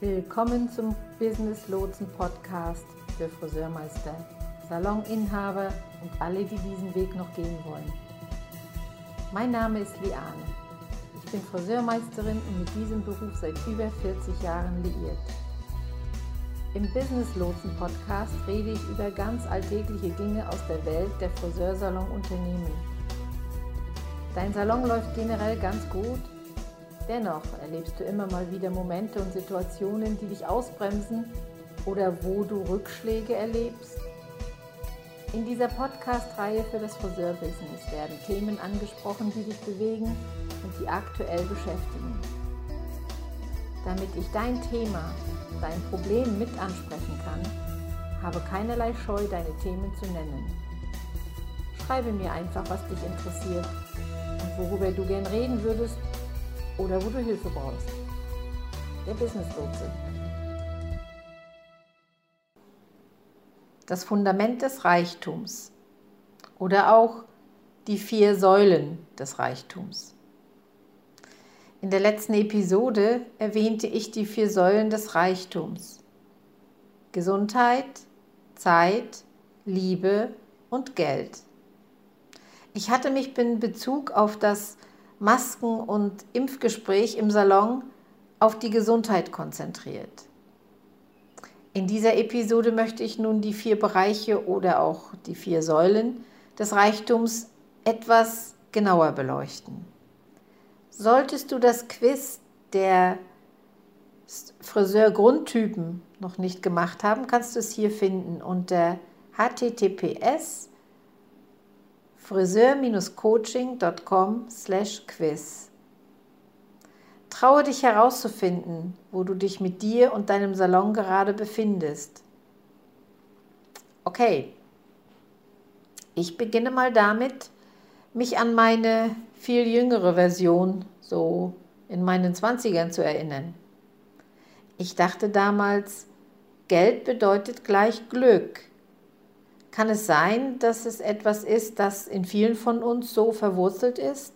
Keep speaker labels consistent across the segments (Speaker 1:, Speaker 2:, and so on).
Speaker 1: Willkommen zum Business Lotsen Podcast für Friseurmeister, Saloninhaber und alle, die diesen Weg noch gehen wollen. Mein Name ist Liane. Ich bin Friseurmeisterin und mit diesem Beruf seit über 40 Jahren liiert. Im Business Lotsen Podcast rede ich über ganz alltägliche Dinge aus der Welt der Friseursalon-Unternehmen. Dein Salon läuft generell ganz gut. Dennoch erlebst du immer mal wieder Momente und Situationen, die dich ausbremsen oder wo du Rückschläge erlebst. In dieser Podcast-Reihe für das Friseurbusiness werden Themen angesprochen, die dich bewegen und die aktuell beschäftigen. Damit ich dein Thema dein Problem mit ansprechen kann, habe keinerlei Scheu, deine Themen zu nennen. Schreibe mir einfach, was dich interessiert und worüber du gern reden würdest oder wo du Hilfe brauchst. Der Business Lotse. Das Fundament des Reichtums oder auch die vier Säulen des Reichtums. In der letzten Episode erwähnte ich die vier Säulen des Reichtums. Gesundheit, Zeit, Liebe und Geld. Ich hatte mich in Bezug auf das Masken- und Impfgespräch im Salon auf die Gesundheit konzentriert. In dieser Episode möchte ich nun die vier Bereiche oder auch die vier Säulen des Reichtums etwas genauer beleuchten. Solltest du das Quiz der Friseur-Grundtypen noch nicht gemacht haben, kannst du es hier finden unter https friseur-coaching.com quiz. Traue dich herauszufinden, wo du dich mit dir und deinem Salon gerade befindest. Okay, ich beginne mal damit, mich an meine viel jüngere Version, so in meinen 20ern zu erinnern. Ich dachte damals, Geld bedeutet gleich Glück. Kann es sein, dass es etwas ist, das in vielen von uns so verwurzelt ist?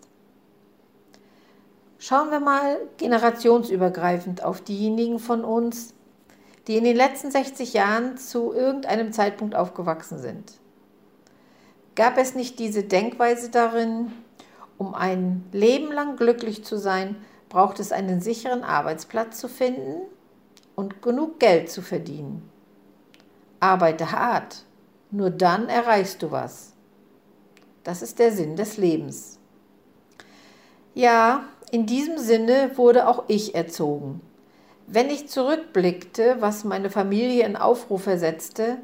Speaker 1: Schauen wir mal generationsübergreifend auf diejenigen von uns, die in den letzten 60 Jahren zu irgendeinem Zeitpunkt aufgewachsen sind. Gab es nicht diese Denkweise darin, um ein Leben lang glücklich zu sein, braucht es einen sicheren Arbeitsplatz zu finden und genug Geld zu verdienen. Arbeite hart, nur dann erreichst du was. Das ist der Sinn des Lebens. Ja, in diesem Sinne wurde auch ich erzogen. Wenn ich zurückblickte, was meine Familie in Aufruhr versetzte,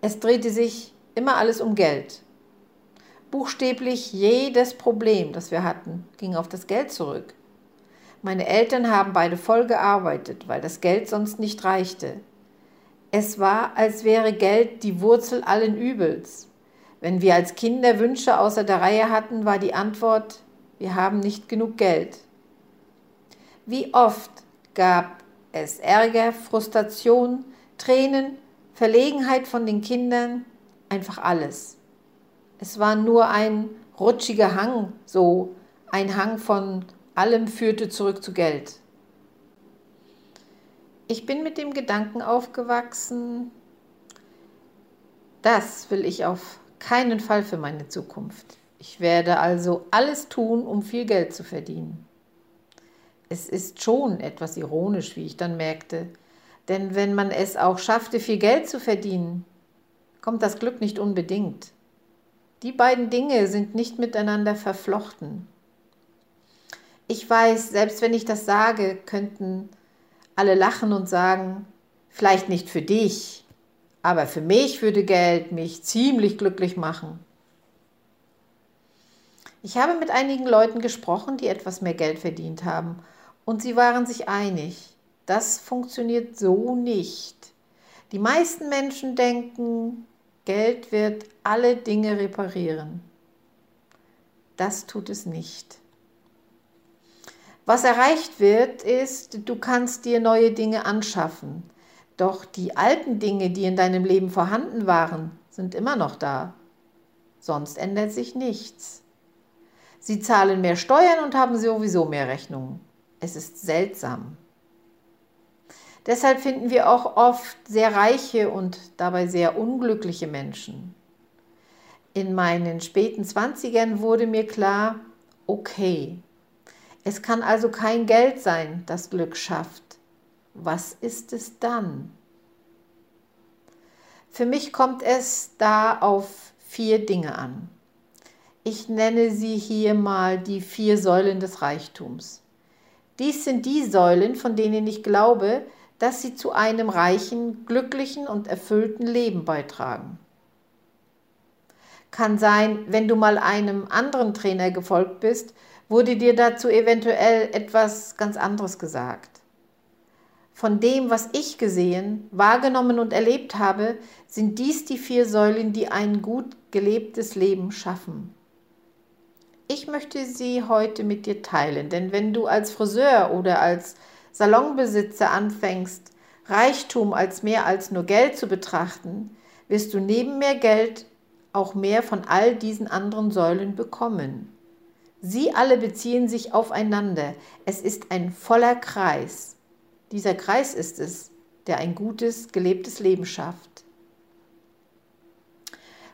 Speaker 1: es drehte sich immer alles um Geld. Buchstäblich jedes Problem, das wir hatten, ging auf das Geld zurück. Meine Eltern haben beide voll gearbeitet, weil das Geld sonst nicht reichte. Es war, als wäre Geld die Wurzel allen Übels. Wenn wir als Kinder Wünsche außer der Reihe hatten, war die Antwort, wir haben nicht genug Geld. Wie oft gab es Ärger, Frustration, Tränen, Verlegenheit von den Kindern, einfach alles. Es war nur ein rutschiger Hang, so ein Hang von allem führte zurück zu Geld. Ich bin mit dem Gedanken aufgewachsen, das will ich auf keinen Fall für meine Zukunft. Ich werde also alles tun, um viel Geld zu verdienen. Es ist schon etwas ironisch, wie ich dann merkte, denn wenn man es auch schaffte, viel Geld zu verdienen, kommt das Glück nicht unbedingt. Die beiden Dinge sind nicht miteinander verflochten. Ich weiß, selbst wenn ich das sage, könnten alle lachen und sagen, vielleicht nicht für dich, aber für mich würde Geld mich ziemlich glücklich machen. Ich habe mit einigen Leuten gesprochen, die etwas mehr Geld verdient haben, und sie waren sich einig, das funktioniert so nicht. Die meisten Menschen denken, Geld wird alle Dinge reparieren. Das tut es nicht. Was erreicht wird, ist, du kannst dir neue Dinge anschaffen. Doch die alten Dinge, die in deinem Leben vorhanden waren, sind immer noch da. sonst ändert sich nichts. Sie zahlen mehr Steuern und haben sowieso mehr Rechnungen. Es ist seltsam. Deshalb finden wir auch oft sehr reiche und dabei sehr unglückliche Menschen. In meinen späten Zwanzigern wurde mir klar, okay, es kann also kein Geld sein, das Glück schafft. Was ist es dann? Für mich kommt es da auf vier Dinge an. Ich nenne sie hier mal die vier Säulen des Reichtums. Dies sind die Säulen, von denen ich glaube, dass sie zu einem reichen, glücklichen und erfüllten Leben beitragen. Kann sein, wenn du mal einem anderen Trainer gefolgt bist, wurde dir dazu eventuell etwas ganz anderes gesagt. Von dem, was ich gesehen, wahrgenommen und erlebt habe, sind dies die vier Säulen, die ein gut gelebtes Leben schaffen. Ich möchte sie heute mit dir teilen, denn wenn du als Friseur oder als Salonbesitzer anfängst, Reichtum als mehr als nur Geld zu betrachten, wirst du neben mehr Geld auch mehr von all diesen anderen Säulen bekommen. Sie alle beziehen sich aufeinander. Es ist ein voller Kreis. Dieser Kreis ist es, der ein gutes, gelebtes Leben schafft.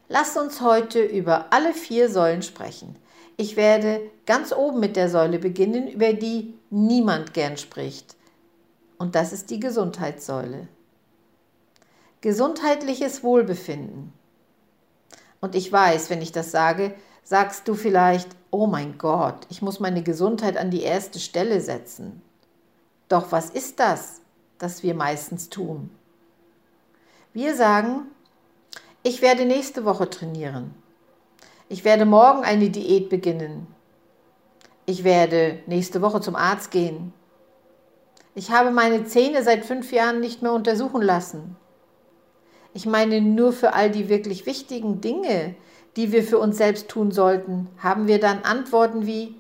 Speaker 1: Lasst uns heute über alle vier Säulen sprechen. Ich werde ganz oben mit der Säule beginnen, über die niemand gern spricht. Und das ist die Gesundheitssäule. Gesundheitliches Wohlbefinden. Und ich weiß, wenn ich das sage, sagst du vielleicht, oh mein Gott, ich muss meine Gesundheit an die erste Stelle setzen. Doch was ist das, das wir meistens tun? Wir sagen, ich werde nächste Woche trainieren. Ich werde morgen eine Diät beginnen. Ich werde nächste Woche zum Arzt gehen. Ich habe meine Zähne seit fünf Jahren nicht mehr untersuchen lassen. Ich meine, nur für all die wirklich wichtigen Dinge, die wir für uns selbst tun sollten, haben wir dann Antworten wie,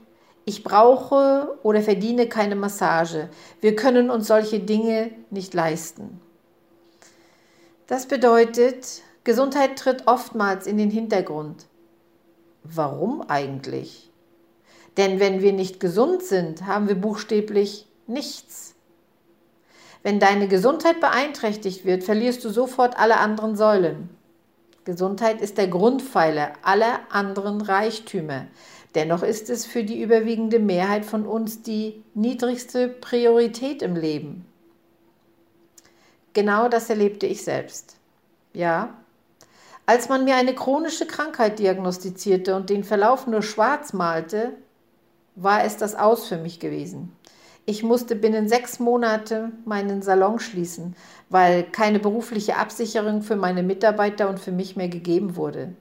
Speaker 1: ich brauche oder verdiene keine Massage. Wir können uns solche Dinge nicht leisten. Das bedeutet, Gesundheit tritt oftmals in den Hintergrund. Warum eigentlich? Denn wenn wir nicht gesund sind, haben wir buchstäblich nichts. Wenn deine Gesundheit beeinträchtigt wird, verlierst du sofort alle anderen Säulen. Gesundheit ist der Grundpfeiler aller anderen Reichtümer. Dennoch ist es für die überwiegende Mehrheit von uns die niedrigste Priorität im Leben. Genau das erlebte ich selbst. Ja, als man mir eine chronische Krankheit diagnostizierte und den Verlauf nur schwarz malte, war es das Aus für mich gewesen. Ich musste binnen sechs Monate meinen Salon schließen, weil keine berufliche Absicherung für meine Mitarbeiter und für mich mehr gegeben wurde.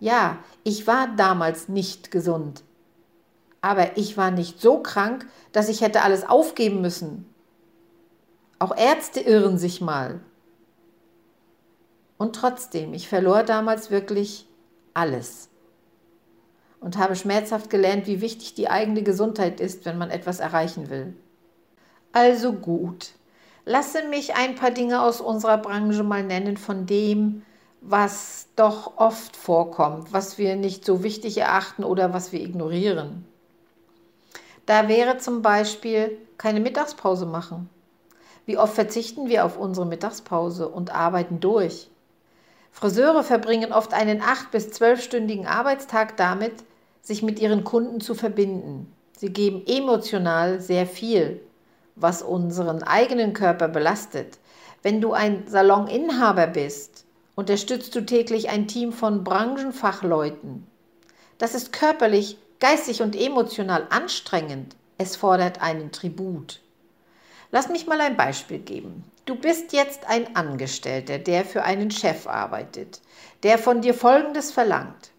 Speaker 1: Ja, ich war damals nicht gesund. Aber ich war nicht so krank, dass ich hätte alles aufgeben müssen. Auch Ärzte irren sich mal. Und trotzdem, ich verlor damals wirklich alles und habe schmerzhaft gelernt, wie wichtig die eigene Gesundheit ist, wenn man etwas erreichen will. Also gut, lasse mich ein paar Dinge aus unserer Branche mal nennen von dem, was doch oft vorkommt, was wir nicht so wichtig erachten oder was wir ignorieren. Da wäre zum Beispiel keine Mittagspause machen. Wie oft verzichten wir auf unsere Mittagspause und arbeiten durch? Friseure verbringen oft einen acht- bis zwölfstündigen Arbeitstag damit, sich mit ihren Kunden zu verbinden. Sie geben emotional sehr viel, was unseren eigenen Körper belastet. Wenn du ein Saloninhaber bist, unterstützt du täglich ein Team von Branchenfachleuten. Das ist körperlich, geistig und emotional anstrengend. Es fordert einen Tribut. Lass mich mal ein Beispiel geben. Du bist jetzt ein Angestellter, der für einen Chef arbeitet, der von dir Folgendes verlangt.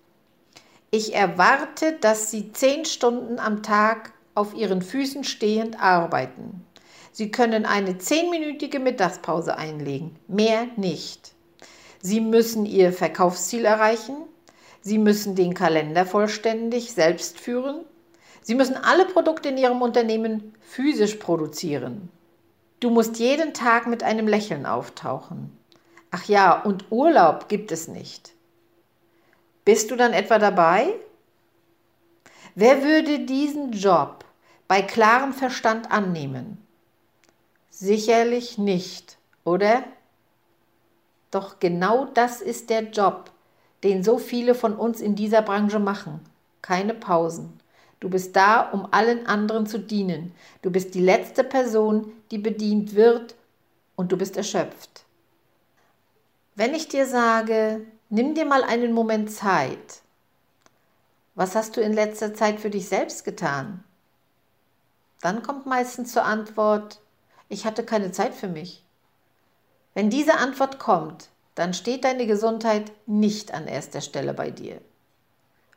Speaker 1: Ich erwarte, dass Sie zehn Stunden am Tag auf Ihren Füßen stehend arbeiten. Sie können eine zehnminütige Mittagspause einlegen, mehr nicht. Sie müssen Ihr Verkaufsziel erreichen. Sie müssen den Kalender vollständig selbst führen. Sie müssen alle Produkte in Ihrem Unternehmen physisch produzieren. Du musst jeden Tag mit einem Lächeln auftauchen. Ach ja, und Urlaub gibt es nicht. Bist du dann etwa dabei? Wer würde diesen Job bei klarem Verstand annehmen? Sicherlich nicht, oder? Doch genau das ist der Job, den so viele von uns in dieser Branche machen. Keine Pausen. Du bist da, um allen anderen zu dienen. Du bist die letzte Person, die bedient wird und du bist erschöpft. Wenn ich dir sage, nimm dir mal einen Moment Zeit, was hast du in letzter Zeit für dich selbst getan? Dann kommt meistens zur Antwort, ich hatte keine Zeit für mich. Wenn diese Antwort kommt, dann steht deine Gesundheit nicht an erster Stelle bei dir.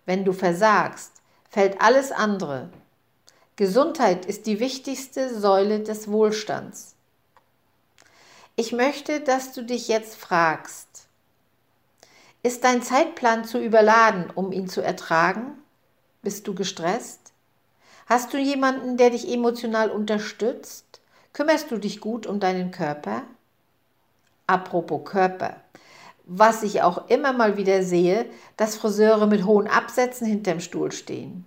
Speaker 1: Wenn du versagst, fällt alles andere. Gesundheit ist die wichtigste Säule des Wohlstands. Ich möchte, dass du dich jetzt fragst, ist dein Zeitplan zu überladen, um ihn zu ertragen? Bist du gestresst? Hast du jemanden, der dich emotional unterstützt? Kümmerst du dich gut um deinen Körper? Apropos Körper. Was ich auch immer mal wieder sehe, dass Friseure mit hohen Absätzen hinterm Stuhl stehen.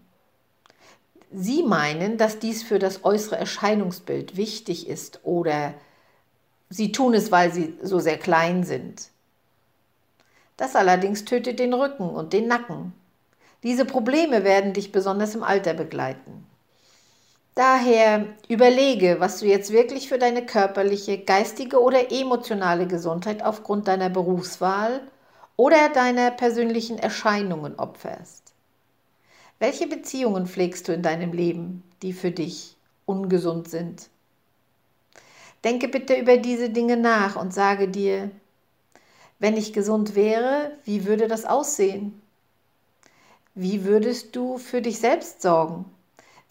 Speaker 1: Sie meinen, dass dies für das äußere Erscheinungsbild wichtig ist oder sie tun es, weil sie so sehr klein sind. Das allerdings tötet den Rücken und den Nacken. Diese Probleme werden dich besonders im Alter begleiten. Daher überlege, was du jetzt wirklich für deine körperliche, geistige oder emotionale Gesundheit aufgrund deiner Berufswahl oder deiner persönlichen Erscheinungen opferst. Welche Beziehungen pflegst du in deinem Leben, die für dich ungesund sind? Denke bitte über diese Dinge nach und sage dir, wenn ich gesund wäre, wie würde das aussehen? Wie würdest du für dich selbst sorgen?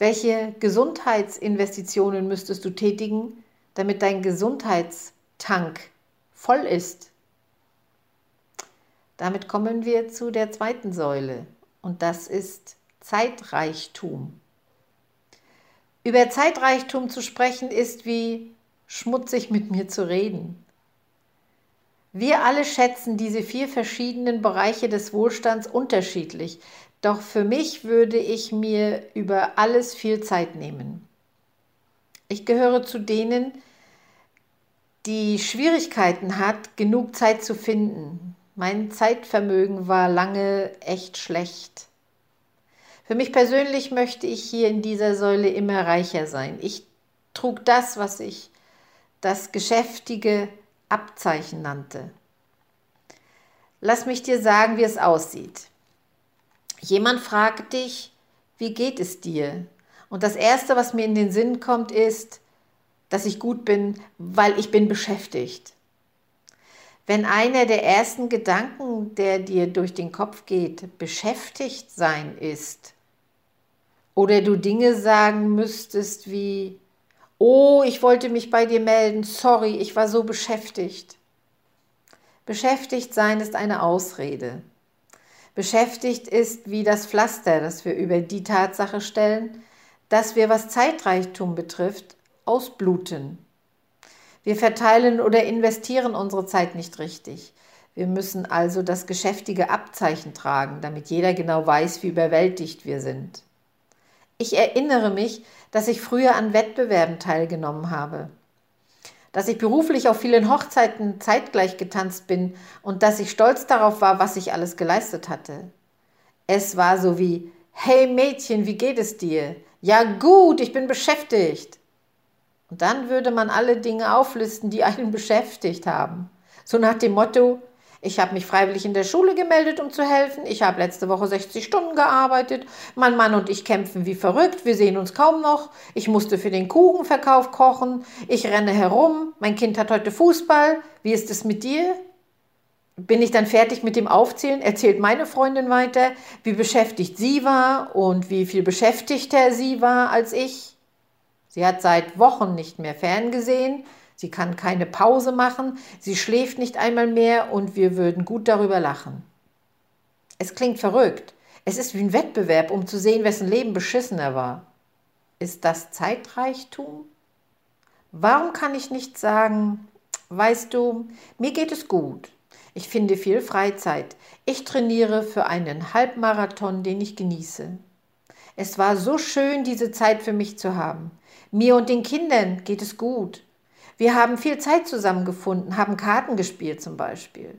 Speaker 1: Welche Gesundheitsinvestitionen müsstest du tätigen, damit dein Gesundheitstank voll ist? Damit kommen wir zu der zweiten Säule und das ist Zeitreichtum. Über Zeitreichtum zu sprechen ist wie schmutzig mit mir zu reden. Wir alle schätzen diese vier verschiedenen Bereiche des Wohlstands unterschiedlich, doch für mich würde ich mir über alles viel Zeit nehmen. Ich gehöre zu denen, die Schwierigkeiten hat, genug Zeit zu finden. Mein Zeitvermögen war lange echt schlecht. Für mich persönlich möchte ich hier in dieser Säule immer reicher sein. Ich trug das, was ich das geschäftige Abzeichen nannte. Lass mich dir sagen, wie es aussieht. Jemand fragt dich, wie geht es dir? Und das Erste, was mir in den Sinn kommt, ist, dass ich gut bin, weil ich bin beschäftigt. Wenn einer der ersten Gedanken, der dir durch den Kopf geht, beschäftigt sein ist, oder du Dinge sagen müsstest wie, oh, ich wollte mich bei dir melden, sorry, ich war so beschäftigt. Beschäftigt sein ist eine Ausrede beschäftigt ist wie das Pflaster, das wir über die Tatsache stellen, dass wir, was Zeitreichtum betrifft, ausbluten. Wir verteilen oder investieren unsere Zeit nicht richtig. Wir müssen also das geschäftige Abzeichen tragen, damit jeder genau weiß, wie überwältigt wir sind. Ich erinnere mich, dass ich früher an Wettbewerben teilgenommen habe dass ich beruflich auf vielen Hochzeiten zeitgleich getanzt bin und dass ich stolz darauf war, was ich alles geleistet hatte. Es war so wie, hey Mädchen, wie geht es dir? Ja gut, ich bin beschäftigt. Und dann würde man alle Dinge auflisten, die einen beschäftigt haben. So nach dem Motto, ich habe mich freiwillig in der Schule gemeldet, um zu helfen. Ich habe letzte Woche 60 Stunden gearbeitet. Mein Mann und ich kämpfen wie verrückt. Wir sehen uns kaum noch. Ich musste für den Kuchenverkauf kochen. Ich renne herum. Mein Kind hat heute Fußball. Wie ist es mit dir? Bin ich dann fertig mit dem Aufzählen, erzählt meine Freundin weiter, wie beschäftigt sie war und wie viel beschäftigter sie war als ich. Sie hat seit Wochen nicht mehr ferngesehen. Sie kann keine Pause machen, sie schläft nicht einmal mehr und wir würden gut darüber lachen. Es klingt verrückt. Es ist wie ein Wettbewerb, um zu sehen, wessen Leben beschissener war. Ist das Zeitreichtum? Warum kann ich nicht sagen, weißt du, mir geht es gut. Ich finde viel Freizeit. Ich trainiere für einen Halbmarathon, den ich genieße. Es war so schön, diese Zeit für mich zu haben. Mir und den Kindern geht es gut. Wir haben viel Zeit zusammengefunden, haben Karten gespielt zum Beispiel.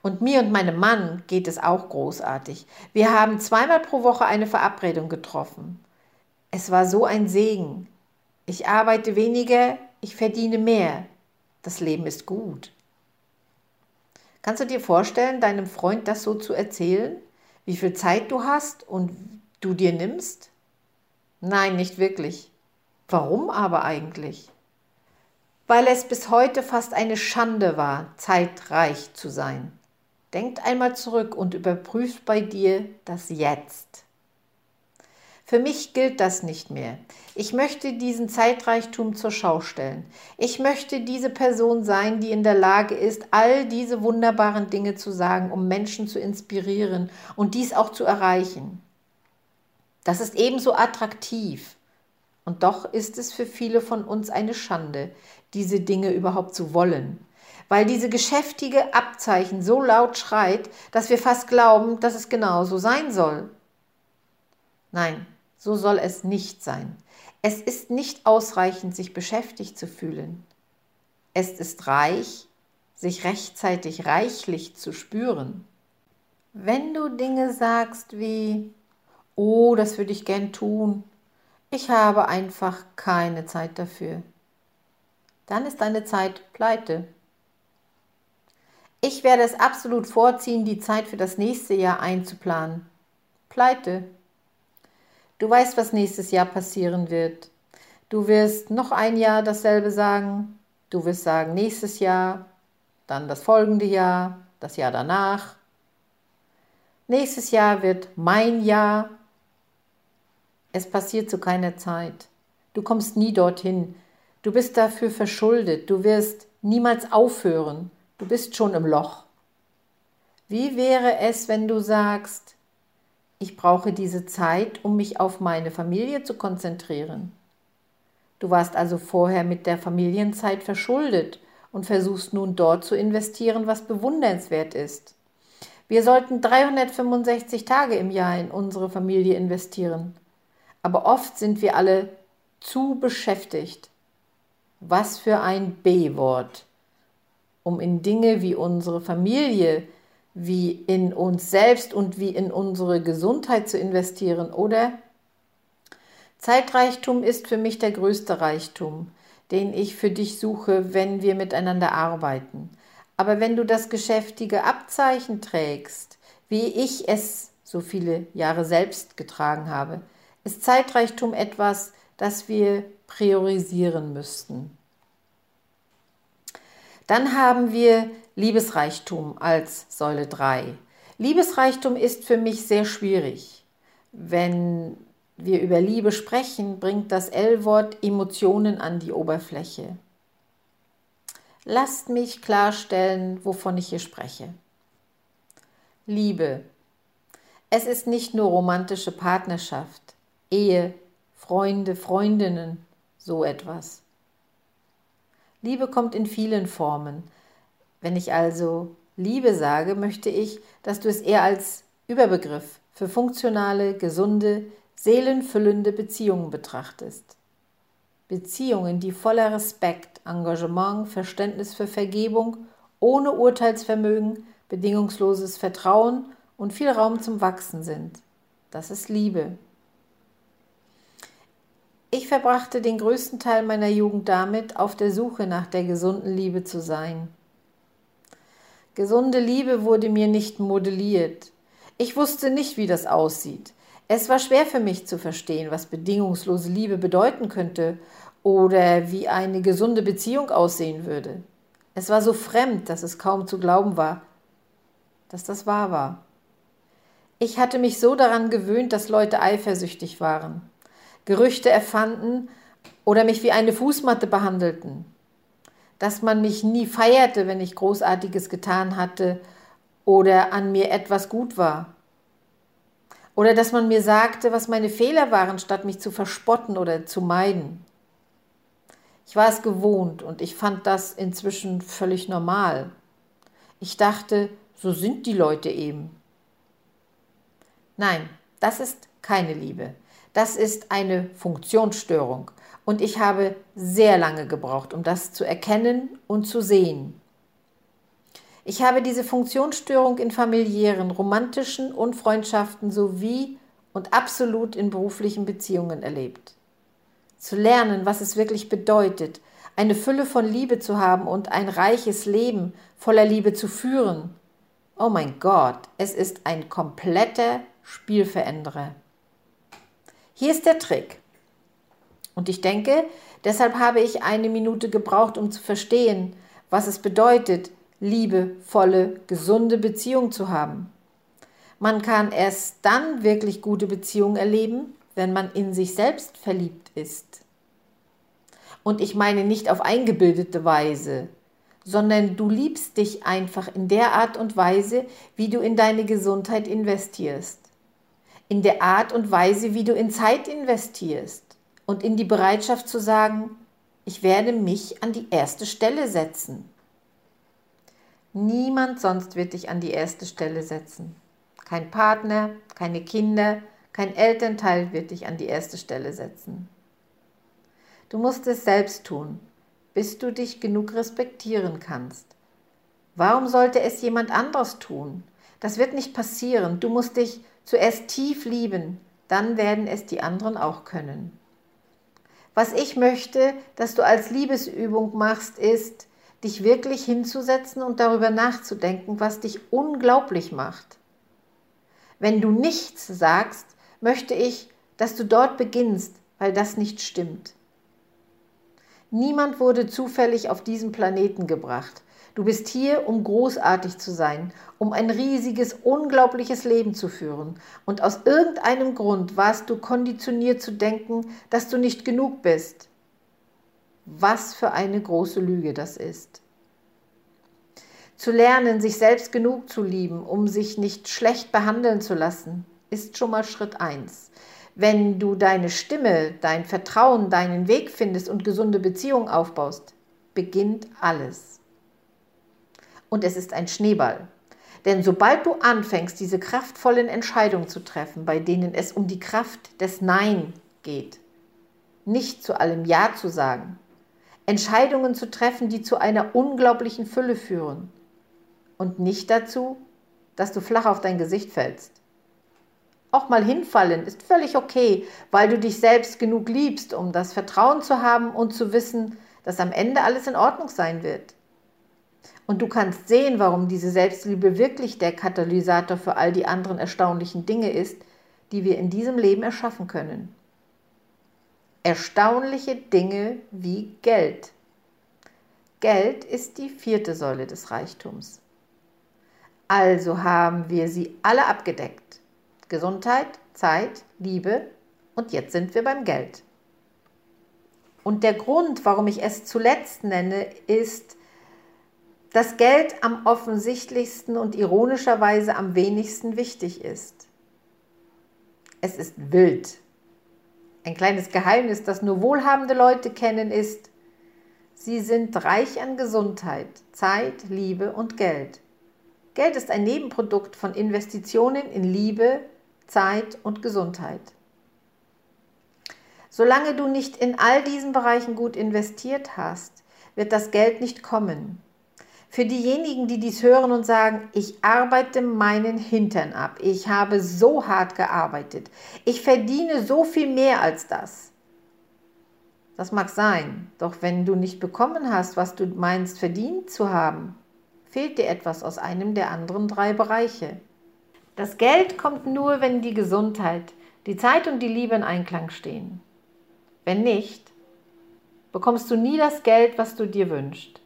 Speaker 1: Und mir und meinem Mann geht es auch großartig. Wir haben zweimal pro Woche eine Verabredung getroffen. Es war so ein Segen. Ich arbeite weniger, ich verdiene mehr. Das Leben ist gut. Kannst du dir vorstellen, deinem Freund das so zu erzählen? Wie viel Zeit du hast und du dir nimmst? Nein, nicht wirklich. Warum aber eigentlich? Weil es bis heute fast eine Schande war, zeitreich zu sein. Denkt einmal zurück und überprüft bei dir das Jetzt. Für mich gilt das nicht mehr. Ich möchte diesen Zeitreichtum zur Schau stellen. Ich möchte diese Person sein, die in der Lage ist, all diese wunderbaren Dinge zu sagen, um Menschen zu inspirieren und dies auch zu erreichen. Das ist ebenso attraktiv. Und doch ist es für viele von uns eine Schande, diese Dinge überhaupt zu wollen, weil diese geschäftige Abzeichen so laut schreit, dass wir fast glauben, dass es genau so sein soll. Nein, so soll es nicht sein. Es ist nicht ausreichend, sich beschäftigt zu fühlen. Es ist reich, sich rechtzeitig reichlich zu spüren. Wenn du Dinge sagst wie, oh, das würde ich gern tun, ich habe einfach keine Zeit dafür, dann ist deine Zeit pleite. Ich werde es absolut vorziehen, die Zeit für das nächste Jahr einzuplanen. Pleite. Du weißt, was nächstes Jahr passieren wird. Du wirst noch ein Jahr dasselbe sagen. Du wirst sagen, nächstes Jahr, dann das folgende Jahr, das Jahr danach. Nächstes Jahr wird mein Jahr. Es passiert zu keiner Zeit. Du kommst nie dorthin. Du bist dafür verschuldet. Du wirst niemals aufhören. Du bist schon im Loch. Wie wäre es, wenn du sagst, ich brauche diese Zeit, um mich auf meine Familie zu konzentrieren. Du warst also vorher mit der Familienzeit verschuldet und versuchst nun dort zu investieren, was bewundernswert ist. Wir sollten 365 Tage im Jahr in unsere Familie investieren. Aber oft sind wir alle zu beschäftigt. Was für ein B-Wort, um in Dinge wie unsere Familie, wie in uns selbst und wie in unsere Gesundheit zu investieren, oder? Zeitreichtum ist für mich der größte Reichtum, den ich für dich suche, wenn wir miteinander arbeiten. Aber wenn du das geschäftige Abzeichen trägst, wie ich es so viele Jahre selbst getragen habe, ist Zeitreichtum etwas, das wir priorisieren müssten. Dann haben wir Liebesreichtum als Säule 3. Liebesreichtum ist für mich sehr schwierig. Wenn wir über Liebe sprechen, bringt das L-Wort Emotionen an die Oberfläche. Lasst mich klarstellen, wovon ich hier spreche. Liebe. Es ist nicht nur romantische Partnerschaft, Ehe, Freunde, Freundinnen, so etwas. Liebe kommt in vielen Formen. Wenn ich also Liebe sage, möchte ich, dass du es eher als Überbegriff für funktionale, gesunde, seelenfüllende Beziehungen betrachtest. Beziehungen, die voller Respekt, Engagement, Verständnis für Vergebung, ohne Urteilsvermögen, bedingungsloses Vertrauen und viel Raum zum Wachsen sind. Das ist Liebe. Ich verbrachte den größten Teil meiner Jugend damit, auf der Suche nach der gesunden Liebe zu sein. Gesunde Liebe wurde mir nicht modelliert. Ich wusste nicht, wie das aussieht. Es war schwer für mich zu verstehen, was bedingungslose Liebe bedeuten könnte oder wie eine gesunde Beziehung aussehen würde. Es war so fremd, dass es kaum zu glauben war, dass das wahr war. Ich hatte mich so daran gewöhnt, dass Leute eifersüchtig waren, Gerüchte erfanden oder mich wie eine Fußmatte behandelten dass man mich nie feierte, wenn ich Großartiges getan hatte oder an mir etwas gut war. Oder dass man mir sagte, was meine Fehler waren, statt mich zu verspotten oder zu meiden. Ich war es gewohnt und ich fand das inzwischen völlig normal. Ich dachte, so sind die Leute eben. Nein, das ist keine Liebe. Das ist eine Funktionsstörung. Und ich habe sehr lange gebraucht, um das zu erkennen und zu sehen. Ich habe diese Funktionsstörung in familiären, romantischen und Freundschaften sowie und absolut in beruflichen Beziehungen erlebt. Zu lernen, was es wirklich bedeutet, eine Fülle von Liebe zu haben und ein reiches Leben voller Liebe zu führen. Oh mein Gott, es ist ein kompletter Spielveränderer. Hier ist der Trick. Und ich denke, deshalb habe ich eine Minute gebraucht, um zu verstehen, was es bedeutet, liebevolle, gesunde Beziehung zu haben. Man kann erst dann wirklich gute Beziehungen erleben, wenn man in sich selbst verliebt ist. Und ich meine nicht auf eingebildete Weise, sondern du liebst dich einfach in der Art und Weise, wie du in deine Gesundheit investierst in der Art und Weise, wie du in Zeit investierst und in die Bereitschaft zu sagen, ich werde mich an die erste Stelle setzen. Niemand sonst wird dich an die erste Stelle setzen. Kein Partner, keine Kinder, kein Elternteil wird dich an die erste Stelle setzen. Du musst es selbst tun, bis du dich genug respektieren kannst. Warum sollte es jemand anderes tun? Das wird nicht passieren. Du musst dich zuerst tief lieben, dann werden es die anderen auch können. Was ich möchte, dass du als Liebesübung machst, ist, dich wirklich hinzusetzen und darüber nachzudenken, was dich unglaublich macht. Wenn du nichts sagst, möchte ich, dass du dort beginnst, weil das nicht stimmt. Niemand wurde zufällig auf diesen Planeten gebracht. Du bist hier, um großartig zu sein, um ein riesiges, unglaubliches Leben zu führen. Und aus irgendeinem Grund warst du konditioniert zu denken, dass du nicht genug bist. Was für eine große Lüge das ist. Zu lernen, sich selbst genug zu lieben, um sich nicht schlecht behandeln zu lassen, ist schon mal Schritt eins. Wenn du deine Stimme, dein Vertrauen, deinen Weg findest und gesunde Beziehungen aufbaust, beginnt alles und es ist ein Schneeball. Denn sobald du anfängst, diese kraftvollen Entscheidungen zu treffen, bei denen es um die Kraft des Nein geht, nicht zu allem Ja zu sagen, Entscheidungen zu treffen, die zu einer unglaublichen Fülle führen und nicht dazu, dass du flach auf dein Gesicht fällst. Auch mal hinfallen ist völlig okay, weil du dich selbst genug liebst, um das Vertrauen zu haben und zu wissen, dass am Ende alles in Ordnung sein wird. Und du kannst sehen, warum diese Selbstliebe wirklich der Katalysator für all die anderen erstaunlichen Dinge ist, die wir in diesem Leben erschaffen können. Erstaunliche Dinge wie Geld. Geld ist die vierte Säule des Reichtums. Also haben wir sie alle abgedeckt. Gesundheit, Zeit, Liebe und jetzt sind wir beim Geld. Und der Grund, warum ich es zuletzt nenne, ist, dass Geld am offensichtlichsten und ironischerweise am wenigsten wichtig ist. Es ist wild. Ein kleines Geheimnis, das nur wohlhabende Leute kennen, ist, sie sind reich an Gesundheit, Zeit, Liebe und Geld. Geld ist ein Nebenprodukt von Investitionen in Liebe, Zeit und Gesundheit. Solange du nicht in all diesen Bereichen gut investiert hast, wird das Geld nicht kommen. Für diejenigen, die dies hören und sagen, ich arbeite meinen Hintern ab, ich habe so hart gearbeitet, ich verdiene so viel mehr als das. Das mag sein, doch wenn du nicht bekommen hast, was du meinst verdient zu haben, fehlt dir etwas aus einem der anderen drei Bereiche. Das Geld kommt nur, wenn die Gesundheit, die Zeit und die Liebe in Einklang stehen. Wenn nicht, bekommst du nie das Geld, was du dir wünschst.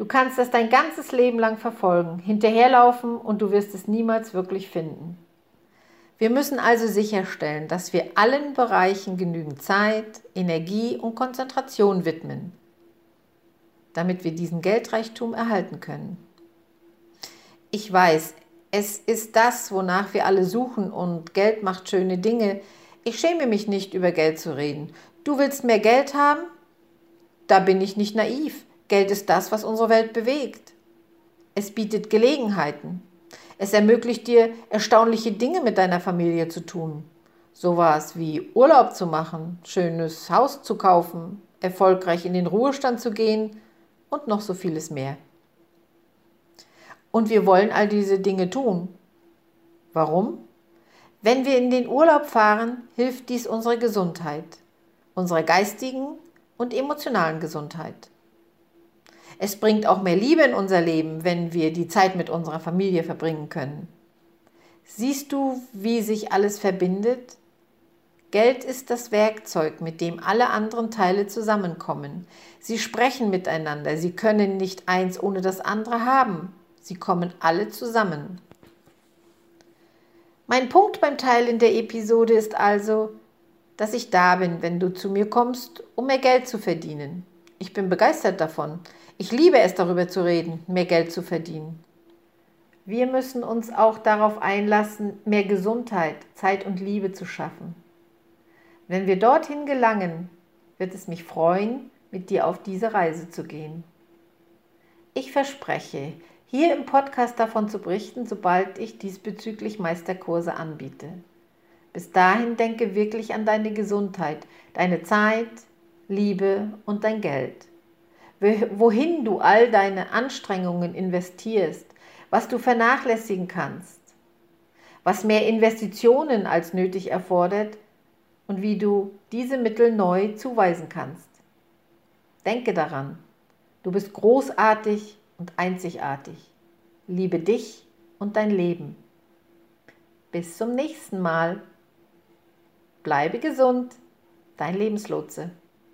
Speaker 1: Du kannst das dein ganzes Leben lang verfolgen, hinterherlaufen und du wirst es niemals wirklich finden. Wir müssen also sicherstellen, dass wir allen Bereichen genügend Zeit, Energie und Konzentration widmen, damit wir diesen Geldreichtum erhalten können. Ich weiß, es ist das, wonach wir alle suchen und Geld macht schöne Dinge. Ich schäme mich nicht, über Geld zu reden. Du willst mehr Geld haben? Da bin ich nicht naiv. Geld ist das, was unsere Welt bewegt. Es bietet Gelegenheiten. Es ermöglicht dir, erstaunliche Dinge mit deiner Familie zu tun. Sowas wie Urlaub zu machen, schönes Haus zu kaufen, erfolgreich in den Ruhestand zu gehen und noch so vieles mehr. Und wir wollen all diese Dinge tun. Warum? Wenn wir in den Urlaub fahren, hilft dies unserer Gesundheit, unserer geistigen und emotionalen Gesundheit. Es bringt auch mehr Liebe in unser Leben, wenn wir die Zeit mit unserer Familie verbringen können. Siehst du, wie sich alles verbindet? Geld ist das Werkzeug, mit dem alle anderen Teile zusammenkommen. Sie sprechen miteinander, sie können nicht eins ohne das andere haben. Sie kommen alle zusammen. Mein Punkt beim Teilen der Episode ist also, dass ich da bin, wenn du zu mir kommst, um mehr Geld zu verdienen. Ich bin begeistert davon. Ich liebe es, darüber zu reden, mehr Geld zu verdienen. Wir müssen uns auch darauf einlassen, mehr Gesundheit, Zeit und Liebe zu schaffen. Wenn wir dorthin gelangen, wird es mich freuen, mit dir auf diese Reise zu gehen. Ich verspreche, hier im Podcast davon zu berichten, sobald ich diesbezüglich Meisterkurse anbiete. Bis dahin denke wirklich an deine Gesundheit, deine Zeit, Liebe und dein Geld wohin du all deine Anstrengungen investierst, was du vernachlässigen kannst, was mehr Investitionen als nötig erfordert und wie du diese Mittel neu zuweisen kannst. Denke daran, du bist großartig und einzigartig. Liebe dich und dein Leben. Bis zum nächsten Mal. Bleibe gesund, dein Lebenslotse.